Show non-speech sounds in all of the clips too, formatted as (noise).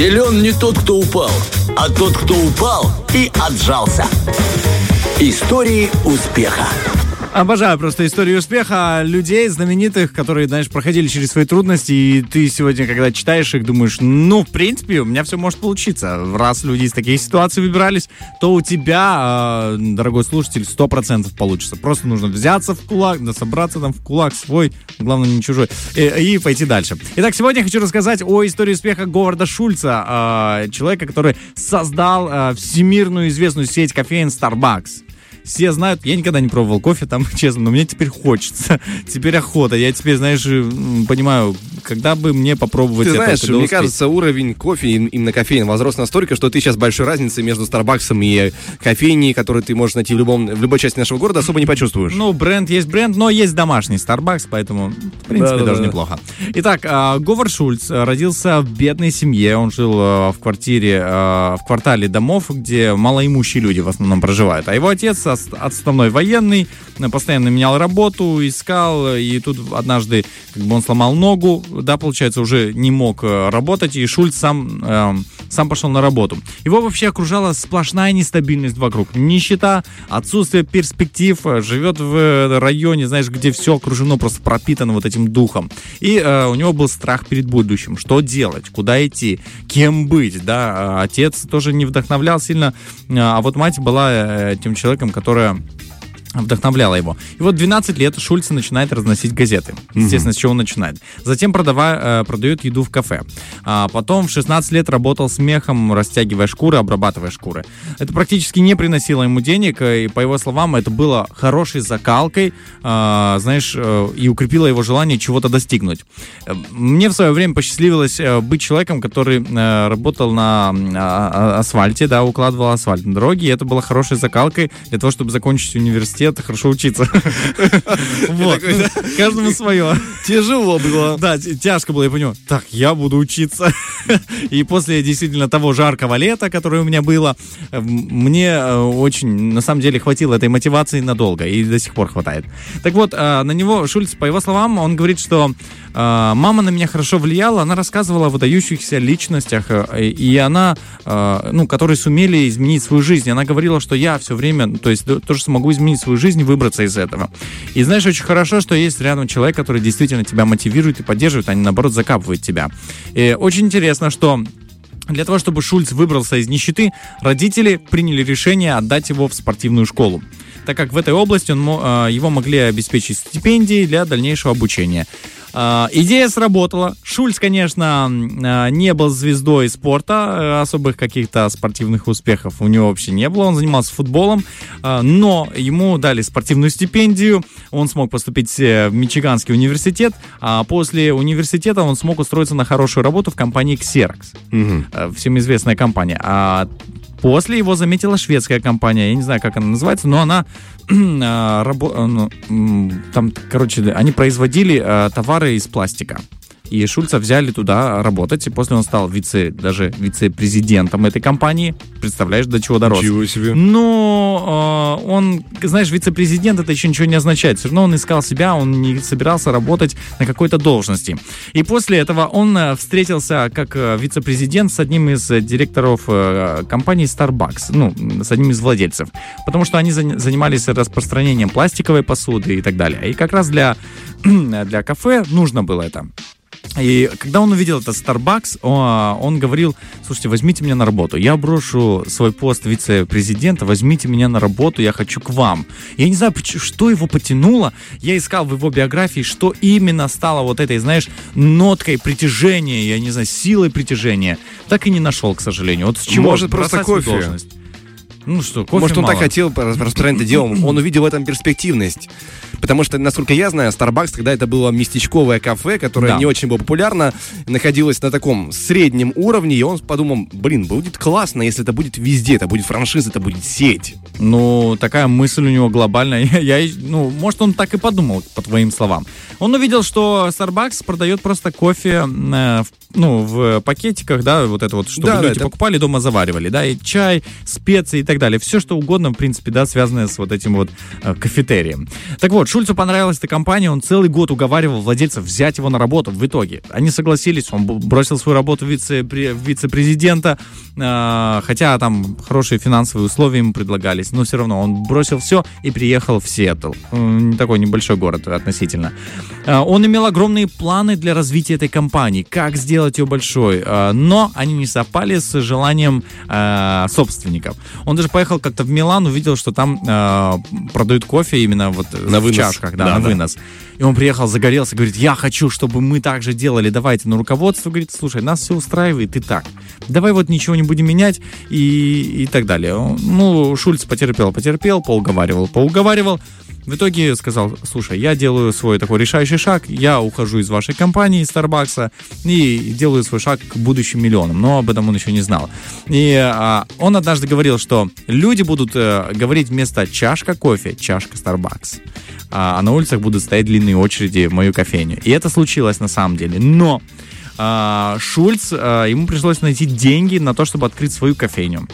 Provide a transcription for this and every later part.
Силен не тот, кто упал, а тот, кто упал и отжался. Истории успеха. Обожаю просто историю успеха людей знаменитых, которые, знаешь, проходили через свои трудности, и ты сегодня, когда читаешь их, думаешь, ну, в принципе, у меня все может получиться. Раз люди из таких ситуаций выбирались, то у тебя, э, дорогой слушатель, сто процентов получится. Просто нужно взяться в кулак, да собраться там в кулак свой, главное, не чужой, и, и пойти дальше. Итак, сегодня я хочу рассказать о истории успеха Говарда Шульца, э, человека, который создал э, всемирную известную сеть кофеин Starbucks все знают, я никогда не пробовал кофе там, (laughs) честно, но мне теперь хочется, теперь охота. Я теперь, знаешь, понимаю, когда бы мне попробовать ты это. знаешь, мне успеть. кажется, уровень кофе именно кофеин возрос настолько, что ты сейчас большой разницы между Старбаксом и кофейней, которые ты можешь найти в, любом, в любой части нашего города, особо не почувствуешь. Ну, бренд есть бренд, но есть домашний Starbucks, поэтому, в принципе, да, даже да, неплохо. Итак, а, Говард Шульц родился в бедной семье. Он жил а, в квартире, а, в квартале домов, где малоимущие люди в основном проживают. А его отец отставной военный, постоянно менял работу, искал, и тут однажды как бы он сломал ногу, да, получается, уже не мог э, работать, и Шульц сам, э, сам пошел на работу. Его вообще окружала сплошная нестабильность вокруг. Нищета, отсутствие перспектив, э, живет в районе, знаешь, где все окружено, просто пропитано вот этим духом. И э, у него был страх перед будущим. Что делать? Куда идти? Кем быть? Да, отец тоже не вдохновлял сильно, а вот мать была э, тем человеком, которая вдохновляло его. И вот 12 лет Шульц начинает разносить газеты. Естественно, mm-hmm. с чего он начинает. Затем продава, э, продает еду в кафе. А потом в 16 лет работал с мехом, растягивая шкуры, обрабатывая шкуры. Это практически не приносило ему денег, э, и по его словам, это было хорошей закалкой, э, знаешь, э, и укрепило его желание чего-то достигнуть. Э, мне в свое время посчастливилось э, быть человеком, который э, работал на э, асфальте, да, укладывал асфальт на дороге, и это было хорошей закалкой для того, чтобы закончить университет университет, хорошо учиться. (laughs) Вот. Каждому свое. Тяжело было. Да, тяжко было, я понял. Так, я буду учиться. (laughs) И после действительно того жаркого лета, которое у меня было, мне э, очень, на самом деле, хватило этой мотивации надолго. И до сих пор хватает. Так вот, э, на него Шульц, по его словам, он говорит, что э, мама на меня хорошо влияла, она рассказывала о выдающихся личностях, и она, ну, которые сумели изменить свою жизнь. Она говорила, что я все время, то есть тоже смогу изменить свою свою жизнь выбраться из этого. И знаешь, очень хорошо, что есть рядом человек, который действительно тебя мотивирует и поддерживает, а не наоборот закапывает тебя. И очень интересно, что для того, чтобы Шульц выбрался из нищеты, родители приняли решение отдать его в спортивную школу так как в этой области он, а, его могли обеспечить стипендией для дальнейшего обучения. Uh, идея сработала. Шульц, конечно, uh, не был звездой спорта, uh, особых каких-то спортивных успехов у него вообще не было. Он занимался футболом, но ему дали спортивную стипендию. Он смог поступить э, в Мичиганский университет, а после университета он смог устроиться на хорошую работу в компании Xerox. Угу. Всем известная компания. А После его заметила шведская компания, я не знаю, как она называется, но она (clears throat) а, ну, там, короче, они производили а, товары из пластика. И Шульца взяли туда работать, и после он стал вице, даже вице-президентом этой компании. Представляешь, до чего дорос. Ничего себе. Но э, он, знаешь, вице-президент это еще ничего не означает. Все равно он искал себя, он не собирался работать на какой-то должности. И после этого он э, встретился как э, вице-президент с одним из директоров э, компании Starbucks, ну, с одним из владельцев. Потому что они занимались распространением пластиковой посуды и так далее. И как раз для, (clears throat) для кафе нужно было это. И когда он увидел этот Starbucks, он говорил, слушайте, возьмите меня на работу. Я брошу свой пост вице-президента, возьмите меня на работу, я хочу к вам. Я не знаю, что его потянуло. Я искал в его биографии, что именно стало вот этой, знаешь, ноткой притяжения, я не знаю, силой притяжения. Так и не нашел, к сожалению. Вот с чего Может, просто кофе. Должность. Ну что, кофе Может, он мало. так хотел распространять это дело, (clears throat) он увидел в этом перспективность. Потому что, насколько я знаю, Starbucks тогда это было местечковое кафе, которое да. не очень было популярно, находилось на таком среднем уровне, и он подумал, блин, будет классно, если это будет везде, это будет франшиза, это будет сеть. Ну, такая мысль у него глобальная. (laughs) Я, я, ну, может, он так и подумал, по твоим словам. Он увидел, что Starbucks продает просто кофе э, в ну, в пакетиках, да, вот это вот, чтобы Да, да, люди это- покупали, дома заваривали, да, и чай, специи и так далее. Все, что угодно, в принципе, да, связанное с вот этим вот э, кафетерием. Так вот, Шульцу понравилась эта компания, он целый год уговаривал владельцев взять его на работу. В итоге они согласились, он бросил свою работу вице- пре- вице-президента, э, хотя там хорошие финансовые условия ему предлагались, но все равно он бросил все и приехал в Сиэтл. Такой небольшой город относительно. Э, Он имел огромные планы для развития этой компании, как сделать ее большой, э, но они не совпали с желанием э, собственников. Он даже поехал как-то в Милан, увидел, что там продают кофе именно вот На в вынос. чашках, да, Да, на да. вынос. И он приехал, загорелся, говорит, я хочу, чтобы мы так же делали, давайте. Но руководство говорит, слушай, нас все устраивает и так. Давай вот ничего не будем менять и, и так далее. Ну, Шульц потерпел, потерпел, поуговаривал, поуговаривал. В итоге сказал, слушай, я делаю свой такой решающий шаг, я ухожу из вашей компании, из Starbucks, и делаю свой шаг к будущим миллионам. Но об этом он еще не знал. И а, он однажды говорил, что люди будут э, говорить вместо чашка кофе, чашка Starbucks. А, а на улицах будут стоять длинные очереди в мою кофейню. И это случилось на самом деле. Но а, Шульц, а, ему пришлось найти деньги на то, чтобы открыть свою кофейню.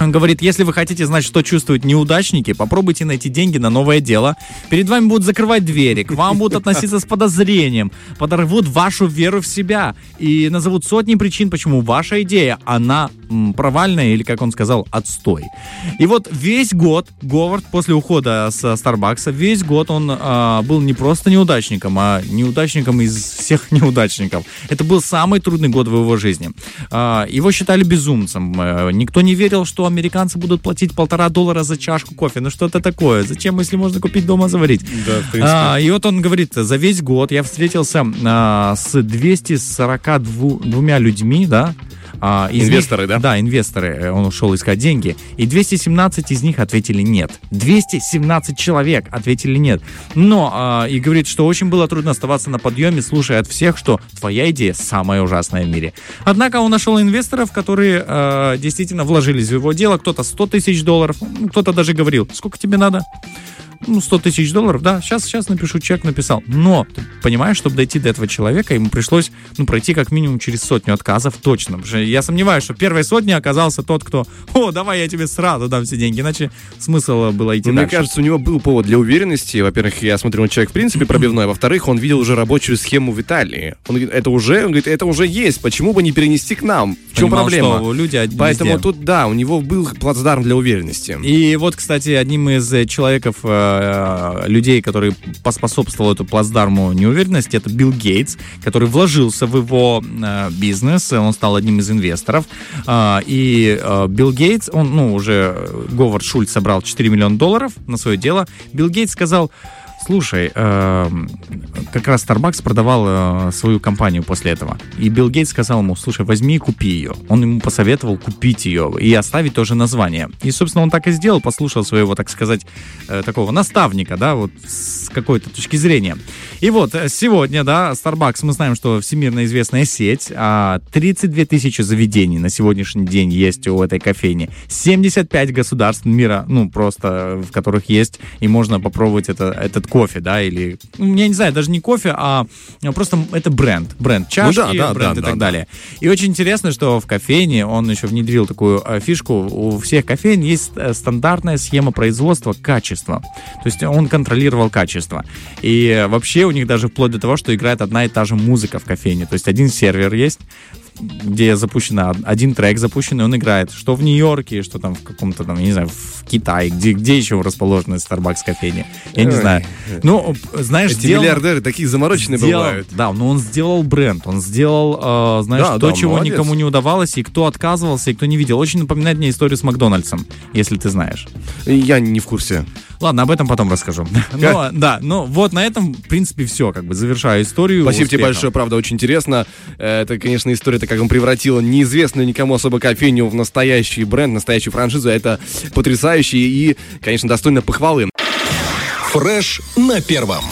Он говорит, если вы хотите знать, что чувствуют неудачники, попробуйте найти деньги на новое дело. Перед вами будут закрывать двери, к вам будут относиться с подозрением, подорвут вашу веру в себя и назовут сотни причин, почему ваша идея, она провальная или, как он сказал, отстой. И вот весь год Говард после ухода с Старбакса, весь год он а, был не просто неудачником, а неудачником из всех (laughs) неудачников. Это был самый трудный год в его жизни. А, его считали безумцем. Э, Никто не верил, что американцы будут платить полтора доллара за чашку кофе. Ну что это такое? Зачем, если можно купить дома заварить? Да, в принципе. А, и вот он говорит, за весь год я встретился а, с 242 людьми, да, а, Инвесторы, них- да? Да, инвесторы. Э, Он ушел искать деньги. И 217 из них ответили нет. 217 человек ответили нет. Но, а, и говорит, что очень было трудно оставаться на подъеме, слушая от всех, что твоя идея самая ужасная в мире. Однако он нашел инвесторов, которые а, действительно вложились в его дело. Кто-то 100 тысяч долларов, кто-то даже говорил, сколько тебе надо? Ну, 100 тысяч долларов, да, сейчас, сейчас напишу чек, написал. Но, ты понимаешь, чтобы дойти до этого человека, ему пришлось, ну, пройти как минимум через сотню отказов точно. Потому что я сомневаюсь, что первой сотне оказался тот, кто, о, давай я тебе сразу дам все деньги, иначе смысл было идти Ну, мне дальше. кажется, у него был повод для уверенности. Во-первых, я смотрю, он человек в принципе (clears throat) пробивной. А во-вторых, он видел уже рабочую схему в Италии. Он говорит, это уже, он говорит, это уже есть. Почему бы не перенести к нам? В чем Понимал, проблема? что люди Поэтому везде. тут, да, у него был плацдарм для уверенности. И вот, кстати, одним из э, человеков, э, людей, который поспособствовал эту плацдарму неуверенности, это Билл Гейтс, который вложился в его э, бизнес, он стал одним из инвесторов. А, и э, Билл Гейтс, он, ну, уже э, Говард Шульц собрал 4 миллиона долларов на свое дело. Билл Гейтс сказал, Слушай, э, как раз Starbucks продавал э, свою компанию после этого. И Билл Гейтс сказал ему, слушай, возьми и купи ее. Он ему посоветовал купить ее и оставить тоже название. И, собственно, он так и сделал, послушал своего, так сказать, э, такого наставника, да, вот с какой-то точки зрения. И вот э, сегодня, да, Starbucks, мы знаем, что всемирно известная сеть, а 32 тысячи заведений на сегодняшний день есть у этой кофейни. 75 государств мира, ну, просто, в которых есть, и можно попробовать это, этот кофе, да, или, ну, я не знаю, даже не кофе, а просто это бренд, бренд чашки, Ну да, да, бренд да, и так да. далее. И очень интересно, что в кофейне он еще внедрил такую э, фишку, у всех кофейн есть э, стандартная схема производства качества, то есть он контролировал качество. И вообще у них даже вплоть до того, что играет одна и та же музыка в кофейне, то есть один сервер есть, где запущено один трек запущенный, он играет что в Нью-Йорке, что там в каком-то там, я не знаю, в Китае, где, где еще расположены Starbucks кофейни, я не Ой. знаю. Ну, знаешь, Эти сделано- миллиардеры такие замороченные сделал- бывают. Да, но он сделал бренд, он сделал, э, знаешь, Да, то, да, чего молодец. никому не удавалось, и кто отказывался, и кто не видел. Очень напоминает мне историю с Макдональдсом, если ты знаешь. Я не в курсе. Ладно, об этом потом расскажу. (laughs) Но, да, ну вот на этом, в принципе, все, как бы завершаю историю. Спасибо тебе успехов. большое, правда, очень интересно. Э, Это, конечно, история, как он превратил неизвестную никому особо кофейню в настоящий бренд, настоящую франшизу. Это потрясающе и, конечно, достойно похвалы. Фреш на первом.